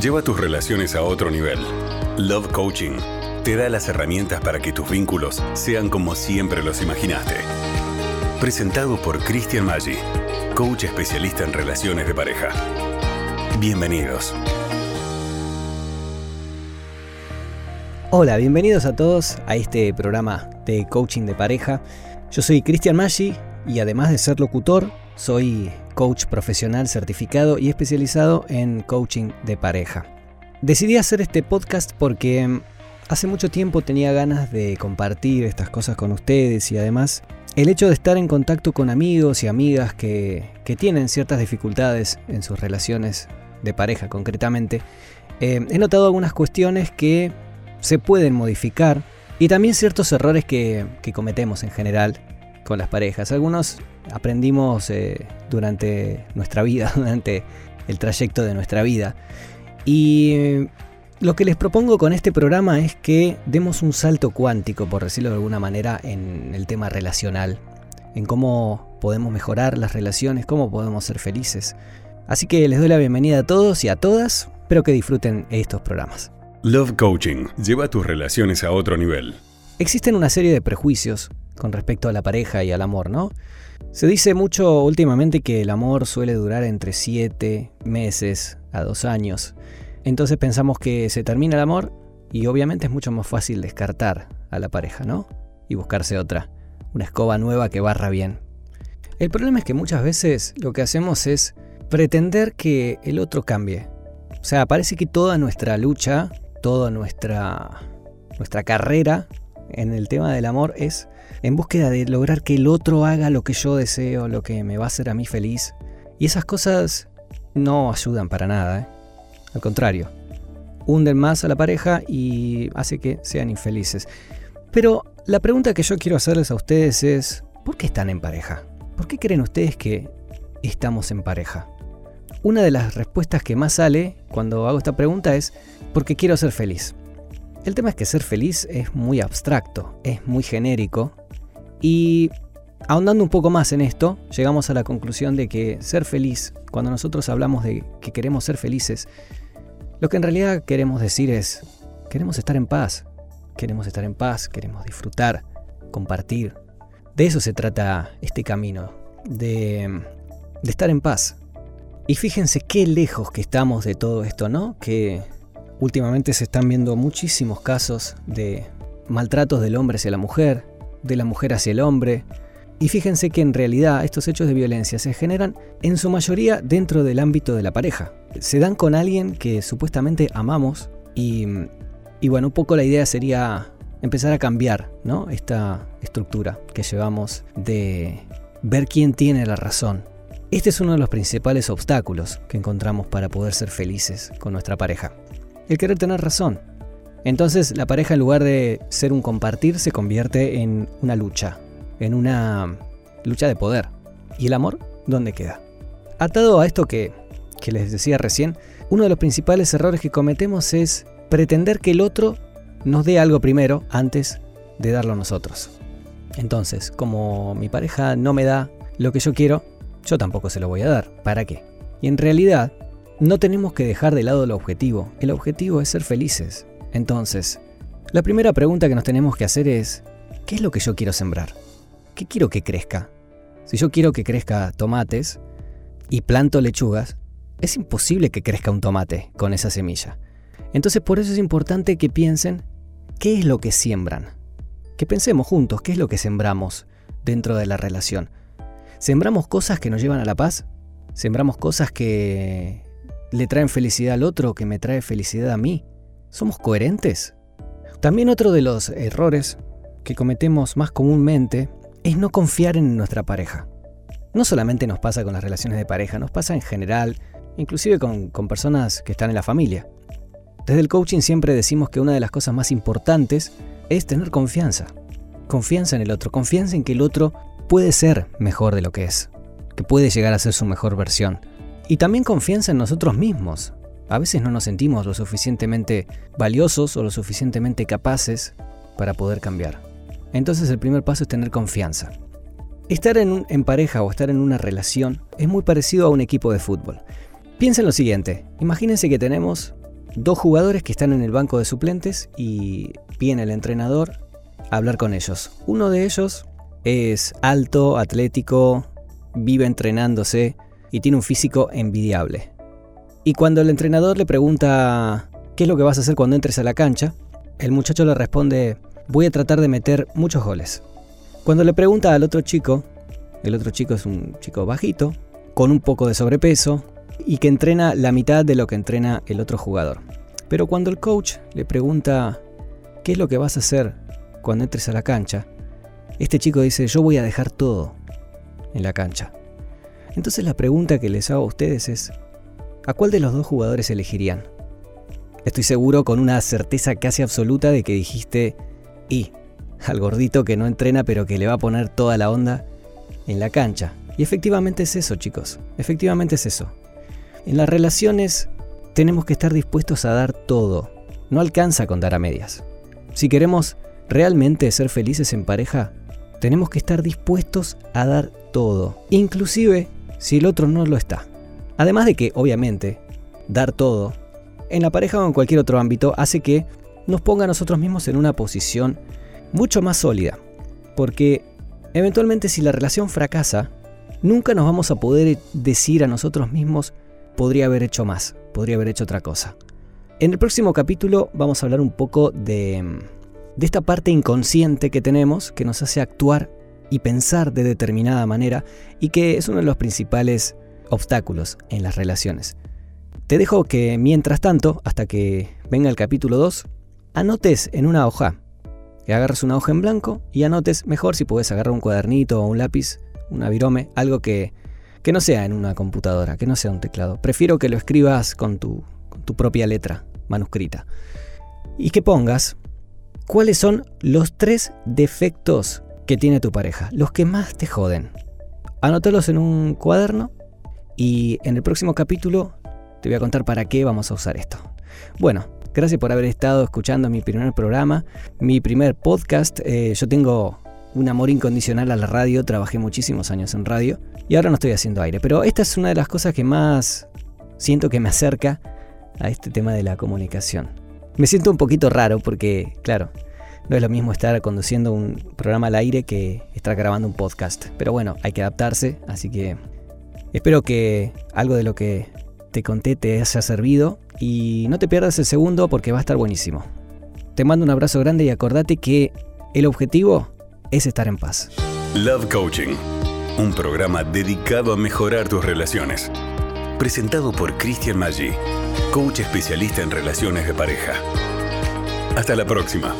lleva tus relaciones a otro nivel. Love Coaching te da las herramientas para que tus vínculos sean como siempre los imaginaste. Presentado por Christian Maggi, coach especialista en relaciones de pareja. Bienvenidos. Hola, bienvenidos a todos a este programa de coaching de pareja. Yo soy Cristian Maggi y además de ser locutor, soy coach profesional certificado y especializado en coaching de pareja. Decidí hacer este podcast porque mm, hace mucho tiempo tenía ganas de compartir estas cosas con ustedes y además el hecho de estar en contacto con amigos y amigas que, tienen ciertas dificultades en sus relaciones de pareja concretamente, eh, he notado algunas cuestiones que se pueden modificar y también ciertos errores que, que cometemos en general con las parejas. Algunos aprendimos eh, durante nuestra vida, durante el trayecto de nuestra vida. Y eh, lo que les propongo con este programa es que demos un salto cuántico, por decirlo de alguna manera, en el tema relacional, en cómo podemos mejorar las relaciones, cómo podemos ser felices. Así que les doy la bienvenida a todos y a todas, espero que disfruten estos programas. Love Coaching lleva tus relaciones a otro nivel. Existen una serie de prejuicios con respecto a la pareja y al amor, ¿no? Se dice mucho últimamente que el amor suele durar entre 7 meses a 2 años. Entonces pensamos que se termina el amor y obviamente es mucho más fácil descartar a la pareja, ¿no? Y buscarse otra, una escoba nueva que barra bien. El problema es que muchas veces lo que hacemos es pretender que el otro cambie. O sea, parece que toda nuestra lucha, toda nuestra, nuestra carrera en el tema del amor es en búsqueda de lograr que el otro haga lo que yo deseo, lo que me va a hacer a mí feliz. Y esas cosas no ayudan para nada. ¿eh? Al contrario, hunden más a la pareja y hace que sean infelices. Pero la pregunta que yo quiero hacerles a ustedes es, ¿por qué están en pareja? ¿Por qué creen ustedes que estamos en pareja? Una de las respuestas que más sale cuando hago esta pregunta es, porque quiero ser feliz. El tema es que ser feliz es muy abstracto, es muy genérico y ahondando un poco más en esto, llegamos a la conclusión de que ser feliz, cuando nosotros hablamos de que queremos ser felices, lo que en realidad queremos decir es, queremos estar en paz, queremos estar en paz, queremos disfrutar, compartir. De eso se trata este camino, de, estar en paz. Y fíjense qué lejos que estamos de todo esto, ¿no? Que Últimamente se están viendo muchísimos casos de maltratos del hombre hacia la mujer, de la mujer hacia el hombre. Y fíjense que en realidad estos hechos de violencia se generan en su mayoría dentro del ámbito de la pareja. Se dan con alguien que supuestamente amamos y, bueno, un poco la idea sería empezar a cambiar ¿no? esta estructura que llevamos de ver quién tiene la razón. Este es uno de los principales obstáculos que encontramos para poder ser felices con nuestra pareja el querer tener razón. Entonces la pareja en lugar de ser un compartir se convierte en una lucha, en una lucha de poder. ¿Y el amor dónde queda? Atado a esto que, que les decía recién, uno de los principales errores que cometemos es pretender que el otro nos dé algo primero antes de darlo a nosotros. Entonces, como mi pareja no me da lo que yo quiero, yo tampoco se lo voy a dar. ¿Para qué? Y en realidad, no tenemos que dejar de lado el objetivo. El objetivo es ser felices. Entonces, la primera pregunta que nos tenemos que hacer es, ¿qué es lo que yo quiero sembrar? ¿Qué quiero que crezca? Si yo quiero que crezca tomates y planto lechugas, es imposible que crezca un tomate con esa semilla. Entonces por eso es importante que piensen qué es lo que siembran. Que pensemos juntos qué es lo que sembramos dentro de la relación. ¿Sembramos cosas que nos llevan a la paz? ¿Sembramos cosas que le traen felicidad al otro que me trae felicidad a mí. ¿Somos coherentes? También otro de los errores que cometemos más comúnmente es no confiar en nuestra pareja. No solamente nos pasa con las relaciones de pareja, nos pasa en general, inclusive con, con personas que están en la familia. Desde el coaching siempre decimos que una de las cosas más importantes es tener confianza. Confianza en el otro, confianza en que el otro puede ser mejor de lo que es, que puede llegar a ser su mejor versión y también confianza en nosotros mismos. A veces no nos sentimos lo suficientemente valiosos o lo suficientemente capaces para poder cambiar. Entonces el primer paso es tener confianza. Estar en, pareja o estar en una relación es muy parecido a un equipo de fútbol. Piensen lo siguiente, imagínense que tenemos dos jugadores que están en el banco de suplentes y viene el entrenador a hablar con ellos. Uno de ellos es alto, atlético, vive entrenándose y tiene un físico envidiable. Y cuando el entrenador le pregunta qué es lo que vas a hacer cuando entres a la cancha, el muchacho le responde, voy a tratar de meter muchos goles. Cuando le pregunta al otro chico, el otro chico es un chico bajito, con un poco de sobrepeso, y que entrena la mitad de lo que entrena el otro jugador. Pero cuando el coach le pregunta qué es lo que vas a hacer cuando entres a la cancha, este chico dice yo voy a dejar todo en la cancha. Entonces la pregunta que les hago a ustedes es, ¿a cuál de los dos jugadores elegirían? Estoy seguro con una certeza casi absoluta de que dijiste, y al gordito que no entrena pero que le va a poner toda la onda en la cancha. Y efectivamente es eso, chicos. Efectivamente es eso. En las relaciones tenemos que estar dispuestos a dar todo. No alcanza con dar a medias. Si queremos realmente ser felices en pareja, tenemos que estar dispuestos a dar todo, inclusive si el otro no lo está. Además de que, obviamente, dar todo, en la pareja o en cualquier otro ámbito, hace que nos ponga a nosotros mismos en una posición mucho más sólida. Porque eventualmente si la relación fracasa, nunca nos vamos a poder decir a nosotros mismos, podría haber hecho más, podría haber hecho otra cosa. En el próximo capítulo vamos a hablar un poco de, de esta parte inconsciente que tenemos que nos hace actuar y pensar de determinada manera y que es uno de los principales obstáculos en las relaciones. Te dejo que mientras tanto, hasta que venga el capítulo 2, anotes en una hoja, que agarres una hoja en blanco y anotes, mejor si puedes agarrar un cuadernito o un lápiz, una virome, algo que que no sea en una computadora, que no sea un teclado. Prefiero que lo escribas con tu, tu propia letra manuscrita. Y que pongas cuáles son los tres defectos que tiene tu pareja, los que más te joden. Anótalos en un cuaderno y en el próximo capítulo te voy a contar para qué vamos a usar esto. Bueno, gracias por haber estado escuchando mi primer programa, mi primer podcast. Eh, yo tengo un amor incondicional a la radio, trabajé muchísimos años en radio y ahora no estoy haciendo aire. Pero esta es una de las cosas que más siento que me acerca a este tema de la comunicación. Me siento un poquito raro porque, claro, no es lo mismo estar conduciendo un programa al aire que estar grabando un podcast. Pero bueno, hay que adaptarse, así que espero que algo de lo que te conté te haya servido y no te pierdas el segundo porque va a estar buenísimo. Te mando un abrazo grande y acordate que el objetivo es estar en paz. Love Coaching, un programa dedicado a mejorar tus relaciones. Presentado por Christian Maggi, coach especialista en relaciones de pareja. Hasta la próxima.